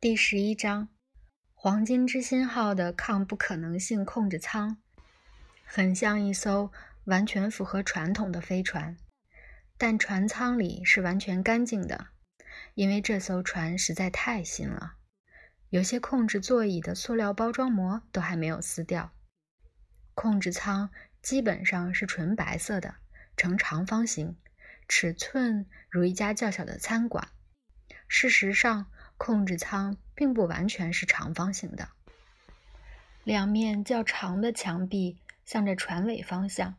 第十一章，黄金之心号的抗不可能性控制舱，很像一艘完全符合传统的飞船，但船舱里是完全干净的，因为这艘船实在太新了，有些控制座椅的塑料包装膜都还没有撕掉。控制舱基本上是纯白色的，呈长方形，尺寸如一家较小的餐馆。事实上。控制舱并不完全是长方形的，两面较长的墙壁向着船尾方向，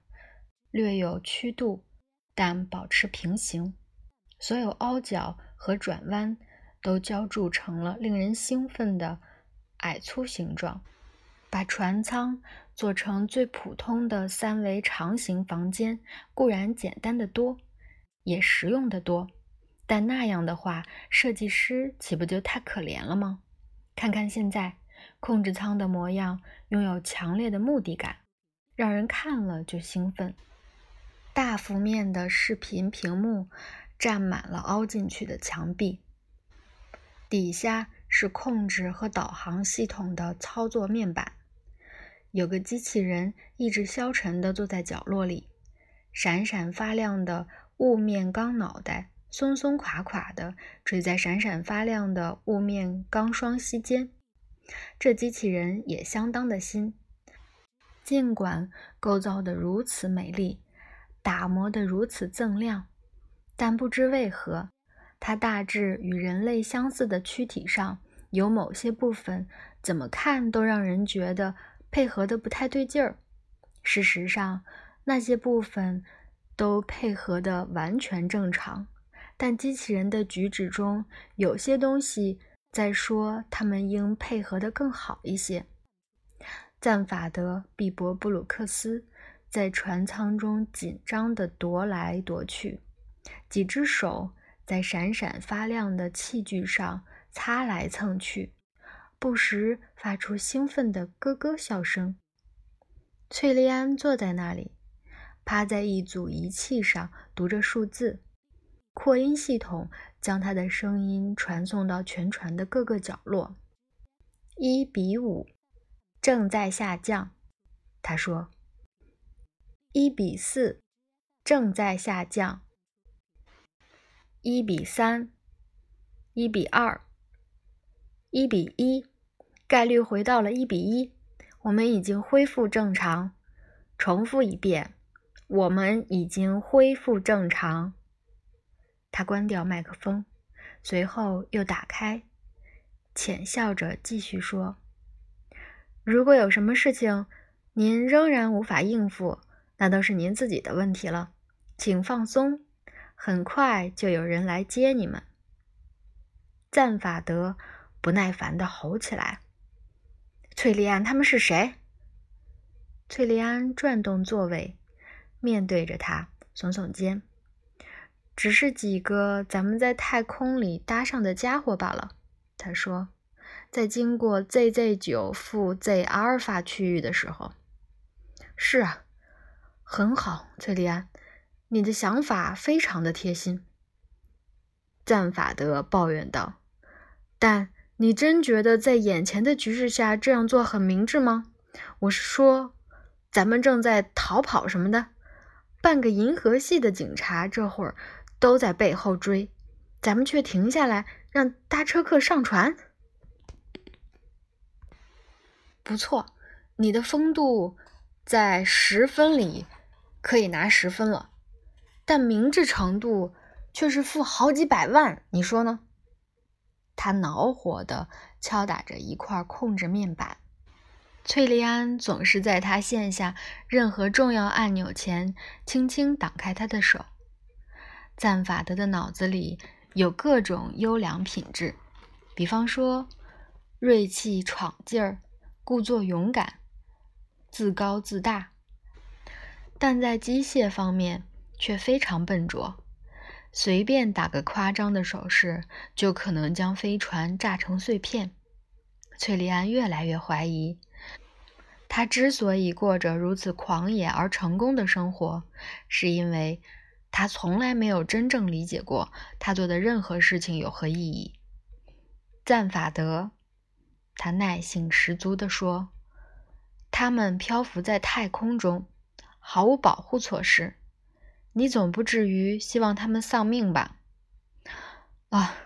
略有曲度，但保持平行。所有凹角和转弯都浇筑成了令人兴奋的矮粗形状，把船舱做成最普通的三维长形房间固然简单的多，也实用的多。但那样的话，设计师岂不就太可怜了吗？看看现在控制舱的模样，拥有强烈的目的感，让人看了就兴奋。大幅面的视频屏幕占满了凹进去的墙壁，底下是控制和导航系统的操作面板。有个机器人意志消沉地坐在角落里，闪闪发亮的雾面钢脑袋。松松垮垮的垂在闪闪发亮的雾面钢双膝间，这机器人也相当的新。尽管构造的如此美丽，打磨的如此锃亮，但不知为何，它大致与人类相似的躯体上有某些部分，怎么看都让人觉得配合的不太对劲儿。事实上，那些部分都配合的完全正常。但机器人的举止中有些东西在说，他们应配合得更好一些。赞法德·毕博布鲁克斯在船舱中紧张地踱来踱去，几只手在闪闪发亮的器具上擦来蹭去，不时发出兴奋的咯咯笑声。翠莉安坐在那里，趴在一组仪器上读着数字。扩音系统将他的声音传送到全船的各个角落。一比五，正在下降。他说：“一比四，正在下降。一比三，一比二，一比一，概率回到了一比一。我们已经恢复正常。重复一遍，我们已经恢复正常。”他关掉麦克风，随后又打开，浅笑着继续说：“如果有什么事情您仍然无法应付，那都是您自己的问题了，请放松，很快就有人来接你们。”赞法德不耐烦地吼起来：“翠莉安，他们是谁？”翠莉安转动座位，面对着他，耸耸肩。只是几个咱们在太空里搭上的家伙罢了，他说，在经过 ZZ 九负 Z 阿尔法区域的时候。是啊，很好，崔利安，你的想法非常的贴心。赞法德抱怨道：“但你真觉得在眼前的局势下这样做很明智吗？我是说，咱们正在逃跑什么的，半个银河系的警察这会儿。”都在背后追，咱们却停下来让搭车客上船。不错，你的风度在十分里可以拿十分了，但明智程度却是负好几百万，你说呢？他恼火地敲打着一块控制面板。翠莉安总是在他线下任何重要按钮前轻轻挡开他的手。赞法德的脑子里有各种优良品质，比方说锐气闯劲儿、故作勇敢、自高自大，但在机械方面却非常笨拙，随便打个夸张的手势就可能将飞船炸成碎片。翠莉安越来越怀疑，他之所以过着如此狂野而成功的生活，是因为。他从来没有真正理解过他做的任何事情有何意义。赞法德，他耐性十足地说：“他们漂浮在太空中，毫无保护措施。你总不至于希望他们丧命吧？”啊，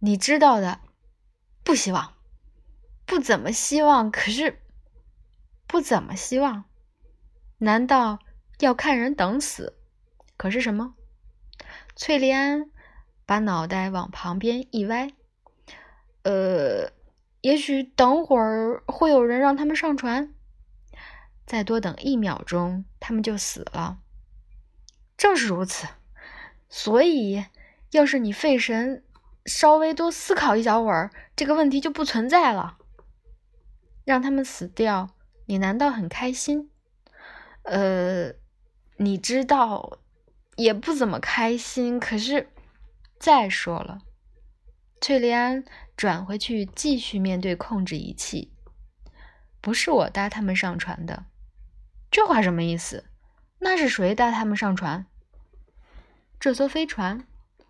你知道的，不希望，不怎么希望。可是，不怎么希望，难道要看人等死？可是什么？翠莉安把脑袋往旁边一歪。呃，也许等会儿会有人让他们上船，再多等一秒钟，他们就死了。正是如此，所以要是你费神稍微多思考一小会儿，这个问题就不存在了。让他们死掉，你难道很开心？呃，你知道，也不怎么开心。可是，再说了。翠莉安转回去，继续面对控制仪器。不是我搭他们上船的，这话什么意思？那是谁搭他们上船？这艘飞船？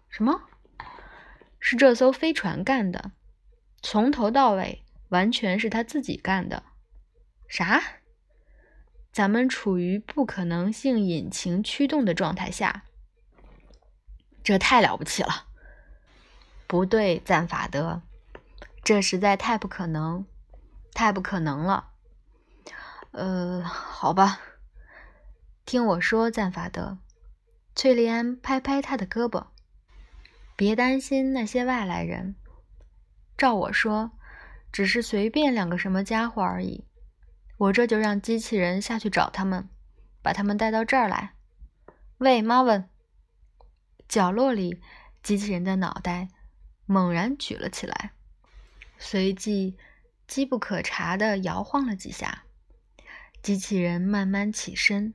什么？是这艘飞船干的，从头到尾完全是他自己干的。啥？咱们处于不可能性引擎驱动的状态下，这太了不起了。不对，赞法德，这实在太不可能，太不可能了。呃，好吧，听我说，赞法德。翠莉安拍拍他的胳膊，别担心那些外来人。照我说，只是随便两个什么家伙而已。我这就让机器人下去找他们，把他们带到这儿来。喂，马文。角落里，机器人的脑袋。猛然举了起来，随即机不可察地摇晃了几下。机器人慢慢起身，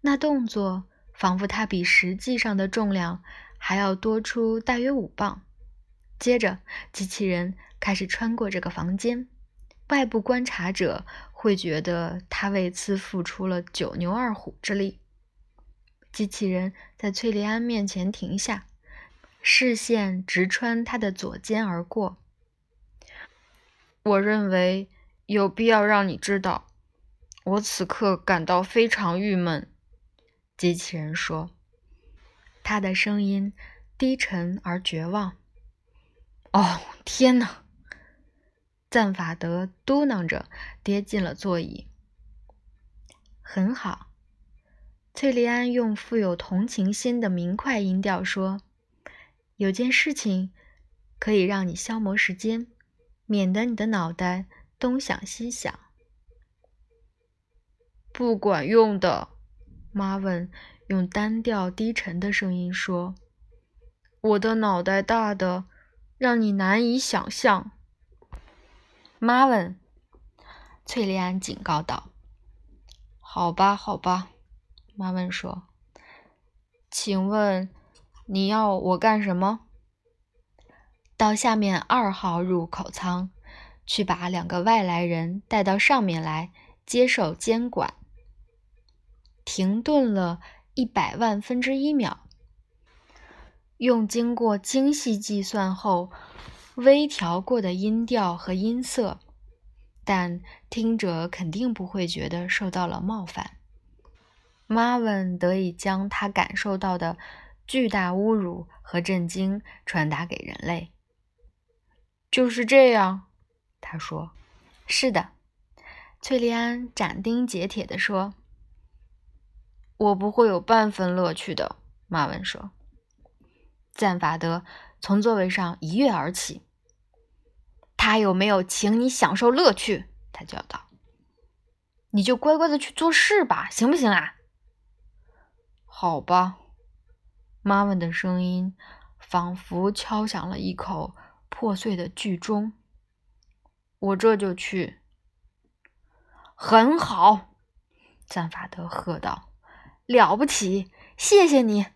那动作仿佛它比实际上的重量还要多出大约五磅。接着，机器人开始穿过这个房间。外部观察者会觉得他为此付出了九牛二虎之力。机器人在崔利安面前停下。视线直穿他的左肩而过。我认为有必要让你知道，我此刻感到非常郁闷。”机器人说，他的声音低沉而绝望。“哦，天哪！”赞法德嘟囔着，跌进了座椅。“很好。”翠莉安用富有同情心的明快音调说。有件事情可以让你消磨时间，免得你的脑袋东想西想。不管用的，马文用单调低沉的声音说：“我的脑袋大的让你难以想象。”马文，翠莉安警告道：“好吧，好吧。”马文说：“请问。”你要我干什么？到下面二号入口舱，去把两个外来人带到上面来接受监管。停顿了一百万分之一秒，用经过精细计算后微调过的音调和音色，但听者肯定不会觉得受到了冒犯。Marvin 得以将他感受到的。巨大侮辱和震惊传达给人类。就是这样，他说：“是的。”翠莉安斩钉截铁地说：“我不会有半分乐趣的。”马文说。赞法德从座位上一跃而起：“他有没有请你享受乐趣？”他叫道：“你就乖乖的去做事吧，行不行啊？”好吧。妈妈的声音仿佛敲响了一口破碎的巨钟。我这就去。很好，赞法德喝道：“了不起，谢谢你。”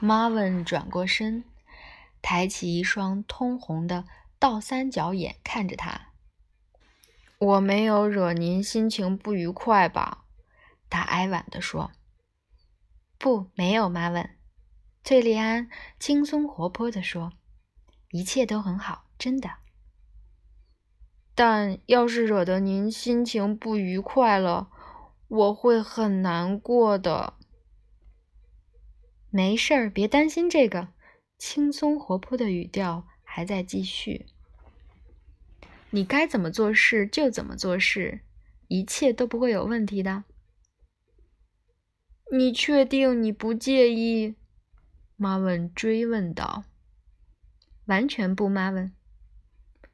马文转过身，抬起一双通红的倒三角眼看着他。“我没有惹您心情不愉快吧？”他哀婉地说。“不，没有，妈问。”翠莉安轻松活泼地说：“一切都很好。”真的。但要是惹得您心情不愉快了，我会很难过的。没事儿，别担心这个。轻松活泼的语调还在继续。你该怎么做事就怎么做事，一切都不会有问题的。你确定你不介意？马文追问道。完全不，马文。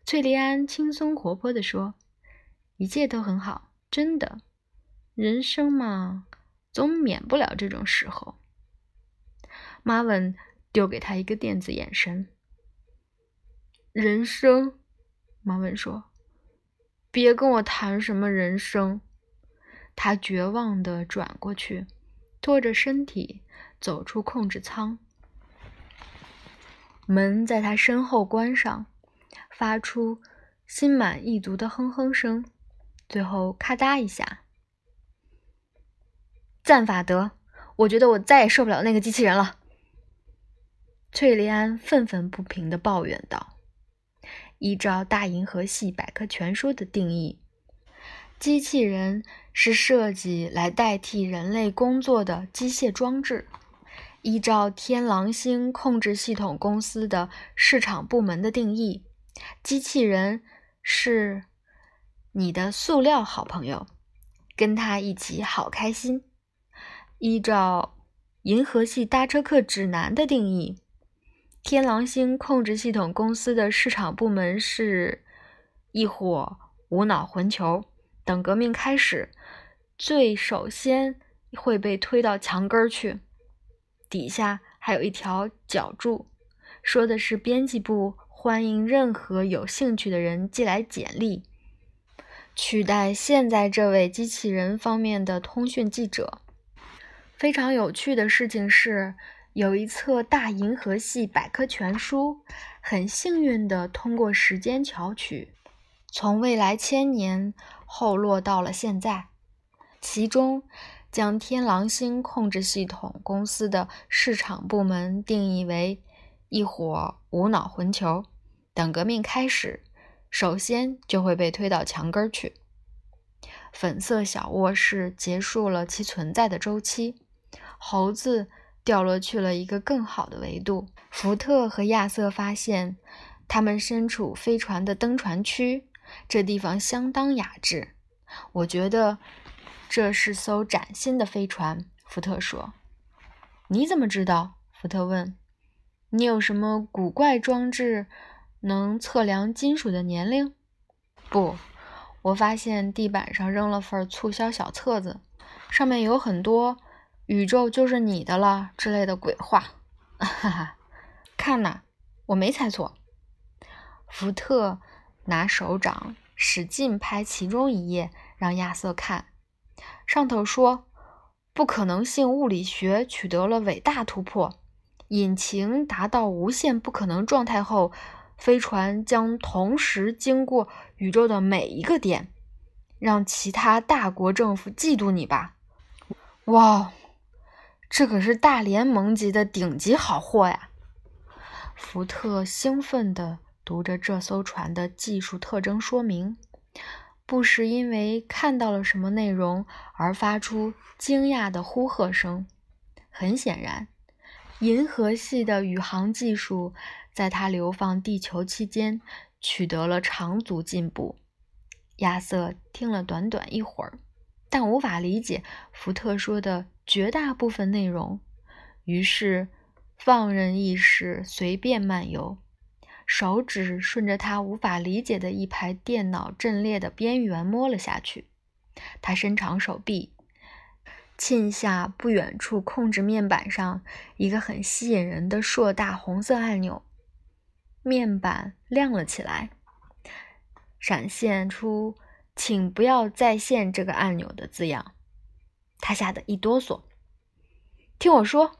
翠莉安轻松活泼地说：“一切都很好，真的。人生嘛，总免不了这种时候。”马文丢给他一个电子眼神。人生，马文说：“别跟我谈什么人生。”他绝望地转过去，拖着身体走出控制舱，门在他身后关上，发出心满意足的哼哼声，最后咔嗒一下。赞法德，我觉得我再也受不了那个机器人了。翠莉安愤愤不平地抱怨道：“依照《大银河系百科全书》的定义，机器人是设计来代替人类工作的机械装置。依照天狼星控制系统公司的市场部门的定义，机器人是你的塑料好朋友，跟他一起好开心。依照《银河系搭车客指南》的定义。”天狼星控制系统公司的市场部门是一伙无脑混球。等革命开始，最首先会被推到墙根儿去。底下还有一条脚注，说的是编辑部欢迎任何有兴趣的人寄来简历，取代现在这位机器人方面的通讯记者。非常有趣的事情是。有一册大银河系百科全书，很幸运地通过时间巧取，从未来千年后落到了现在。其中将天狼星控制系统公司的市场部门定义为一伙无脑混球。等革命开始，首先就会被推到墙根去。粉色小卧室结束了其存在的周期。猴子。掉落去了一个更好的维度。福特和亚瑟发现，他们身处飞船的登船区，这地方相当雅致。我觉得这是艘崭新的飞船。福特说：“你怎么知道？”福特问：“你有什么古怪装置能测量金属的年龄？”不，我发现地板上扔了份促销小册子，上面有很多。宇宙就是你的了之类的鬼话，哈哈！看呐，我没猜错。福特拿手掌使劲拍其中一页，让亚瑟看。上头说，不可能性物理学取得了伟大突破，引擎达到无限不可能状态后，飞船将同时经过宇宙的每一个点，让其他大国政府嫉妒你吧！哇！这可是大联盟级的顶级好货呀！福特兴奋地读着这艘船的技术特征说明，不时因为看到了什么内容而发出惊讶的呼喝声。很显然，银河系的宇航技术在他流放地球期间取得了长足进步。亚瑟听了短短一会儿，但无法理解福特说的。绝大部分内容，于是放任意识随便漫游，手指顺着他无法理解的一排电脑阵列的边缘摸了下去。他伸长手臂，沁下不远处控制面板上一个很吸引人的硕大红色按钮，面板亮了起来，闪现出“请不要在线”这个按钮的字样。他吓得一哆嗦。听我说，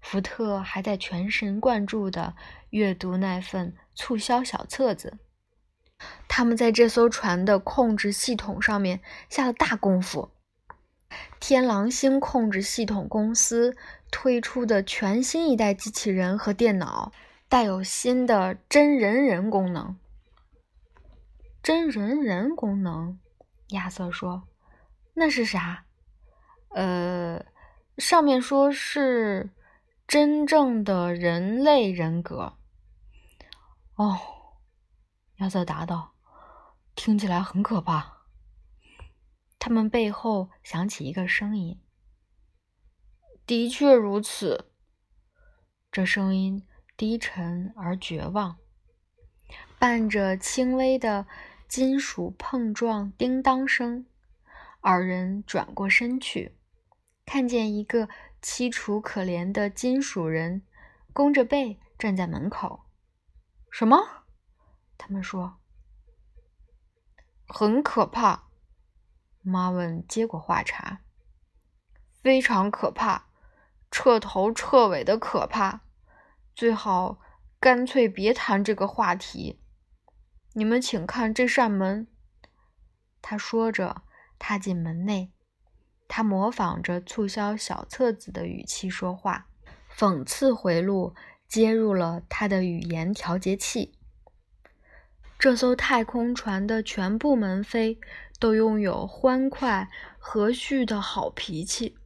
福特还在全神贯注地阅读那份促销小册子。他们在这艘船的控制系统上面下了大功夫。天狼星控制系统公司推出的全新一代机器人和电脑，带有新的真人人功能。真人人功能，亚瑟说：“那是啥？呃，上面说是真正的人类人格。”哦，亚瑟答道：“听起来很可怕。”他们背后响起一个声音：“的确如此。”这声音低沉而绝望，伴着轻微的。金属碰撞，叮当声。二人转过身去，看见一个凄楚可怜的金属人，弓着背站在门口。什么？他们说。很可怕。妈问接过话茬。非常可怕，彻头彻尾的可怕。最好干脆别谈这个话题。你们请看这扇门。他说着，踏进门内。他模仿着促销小册子的语气说话，讽刺回路接入了他的语言调节器。这艘太空船的全部门飞都拥有欢快和煦的好脾气，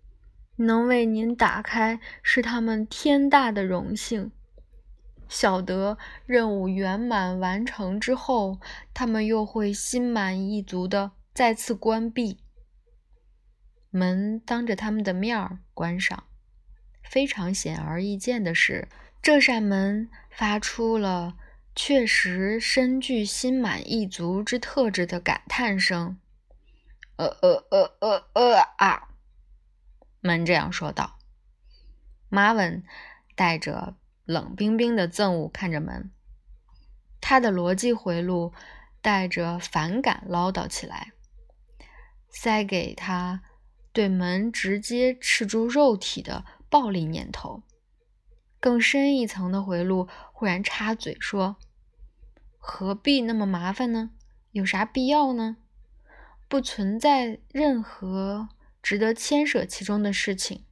能为您打开是他们天大的荣幸。晓得任务圆满完成之后，他们又会心满意足的再次关闭门，当着他们的面儿关上。非常显而易见的是，这扇门发出了确实深具心满意足之特质的感叹声。呃呃呃呃呃啊！门这样说道。马文带着。冷冰冰的憎恶看着门，他的逻辑回路带着反感唠叨起来，塞给他对门直接刺入肉体的暴力念头。更深一层的回路忽然插嘴说：“何必那么麻烦呢？有啥必要呢？不存在任何值得牵涉其中的事情。”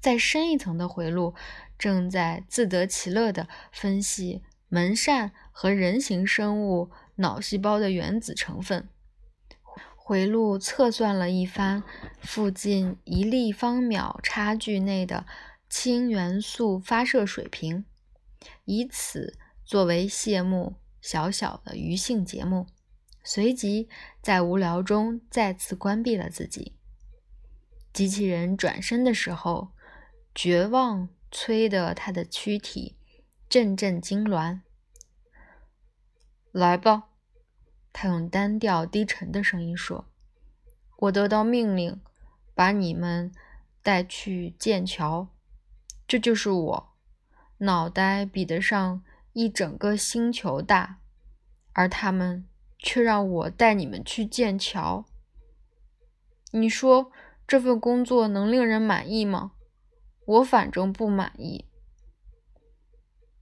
再深一层的回路。正在自得其乐地分析门扇和人形生物脑细胞的原子成分，回路测算了一番附近一立方秒差距内的氢元素发射水平，以此作为谢幕小小的余兴节目。随即在无聊中再次关闭了自己。机器人转身的时候，绝望。催得他的躯体阵阵痉挛。来吧，他用单调低沉的声音说：“我得到命令，把你们带去剑桥。这就是我，脑袋比得上一整个星球大，而他们却让我带你们去剑桥。你说这份工作能令人满意吗？”我反正不满意。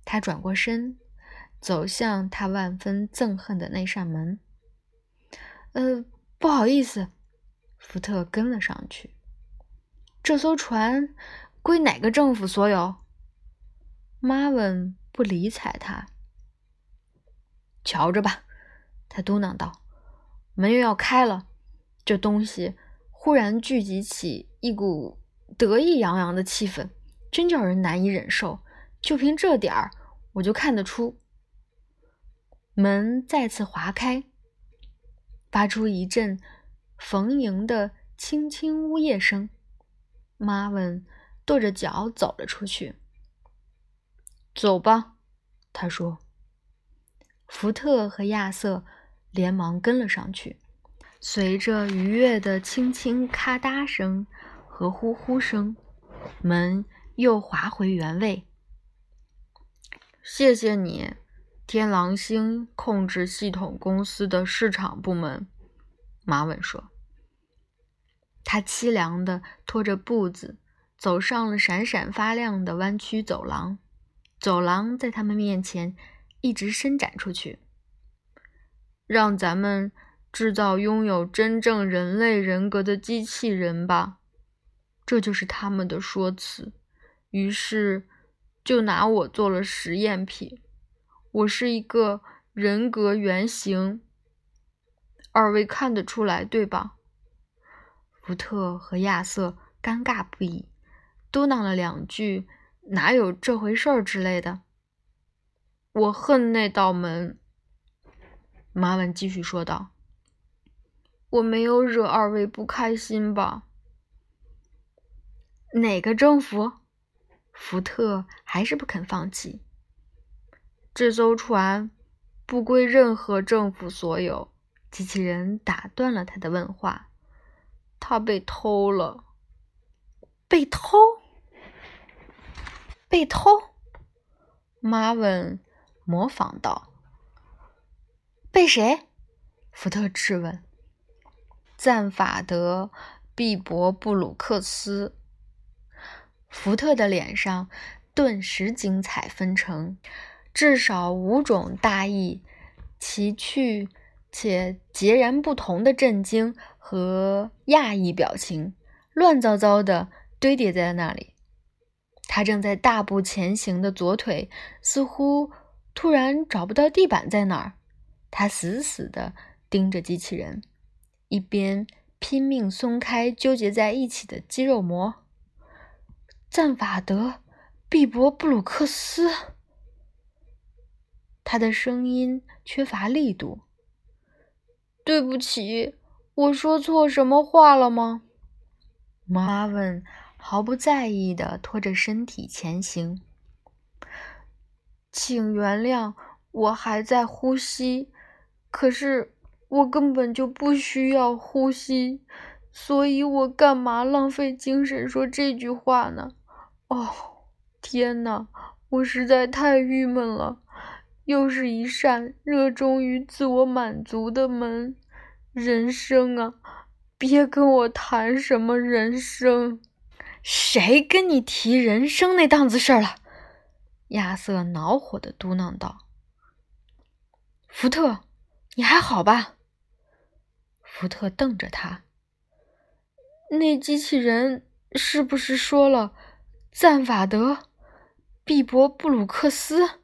他转过身，走向他万分憎恨的那扇门。呃，不好意思，福特跟了上去。这艘船归哪个政府所有？马文不理睬他。瞧着吧，他嘟囔道。门又要开了，这东西忽然聚集起一股。得意洋洋的气氛真叫人难以忍受。就凭这点儿，我就看得出。门再次划开，发出一阵逢迎的轻轻呜咽声。妈问跺着脚走了出去。走吧，他说。福特和亚瑟连忙跟了上去。随着愉悦的轻轻咔嗒声。和呼呼声，门又滑回原位。谢谢你，天狼星控制系统公司的市场部门。马文说。他凄凉地拖着步子走上了闪闪发亮的弯曲走廊，走廊在他们面前一直伸展出去。让咱们制造拥有真正人类人格的机器人吧。这就是他们的说辞。于是，就拿我做了实验品。我是一个人格原型，二位看得出来对吧？福特和亚瑟尴尬不已，嘟囔了两句“哪有这回事儿”之类的。我恨那道门。马文继续说道：“我没有惹二位不开心吧？”哪个政府？福特还是不肯放弃。这艘船不归任何政府所有。机器人打断了他的问话。它被偷了。被偷？被偷？马文模仿道。被谁？福特质问。赞法德·毕博布鲁克斯。福特的脸上顿时精彩纷呈。至少五种大意、奇趣且截然不同的震惊和讶异表情，乱糟糟的堆叠在那里。他正在大步前行的左腿似乎突然找不到地板在哪儿。他死死地盯着机器人，一边拼命松开纠结在一起的肌肉膜。赞法德·毕博布鲁克斯。他的声音缺乏力度。对不起，我说错什么话了吗？马文毫不在意的拖着身体前行。请原谅，我还在呼吸，可是我根本就不需要呼吸，所以我干嘛浪费精神说这句话呢？哦，天哪，我实在太郁闷了。又是一扇热衷于自我满足的门。人生啊，别跟我谈什么人生。谁跟你提人生那档子事儿了？亚瑟恼火的嘟囔道。福特，你还好吧？福特瞪着他。那机器人是不是说了赞法德·毕博布鲁克斯？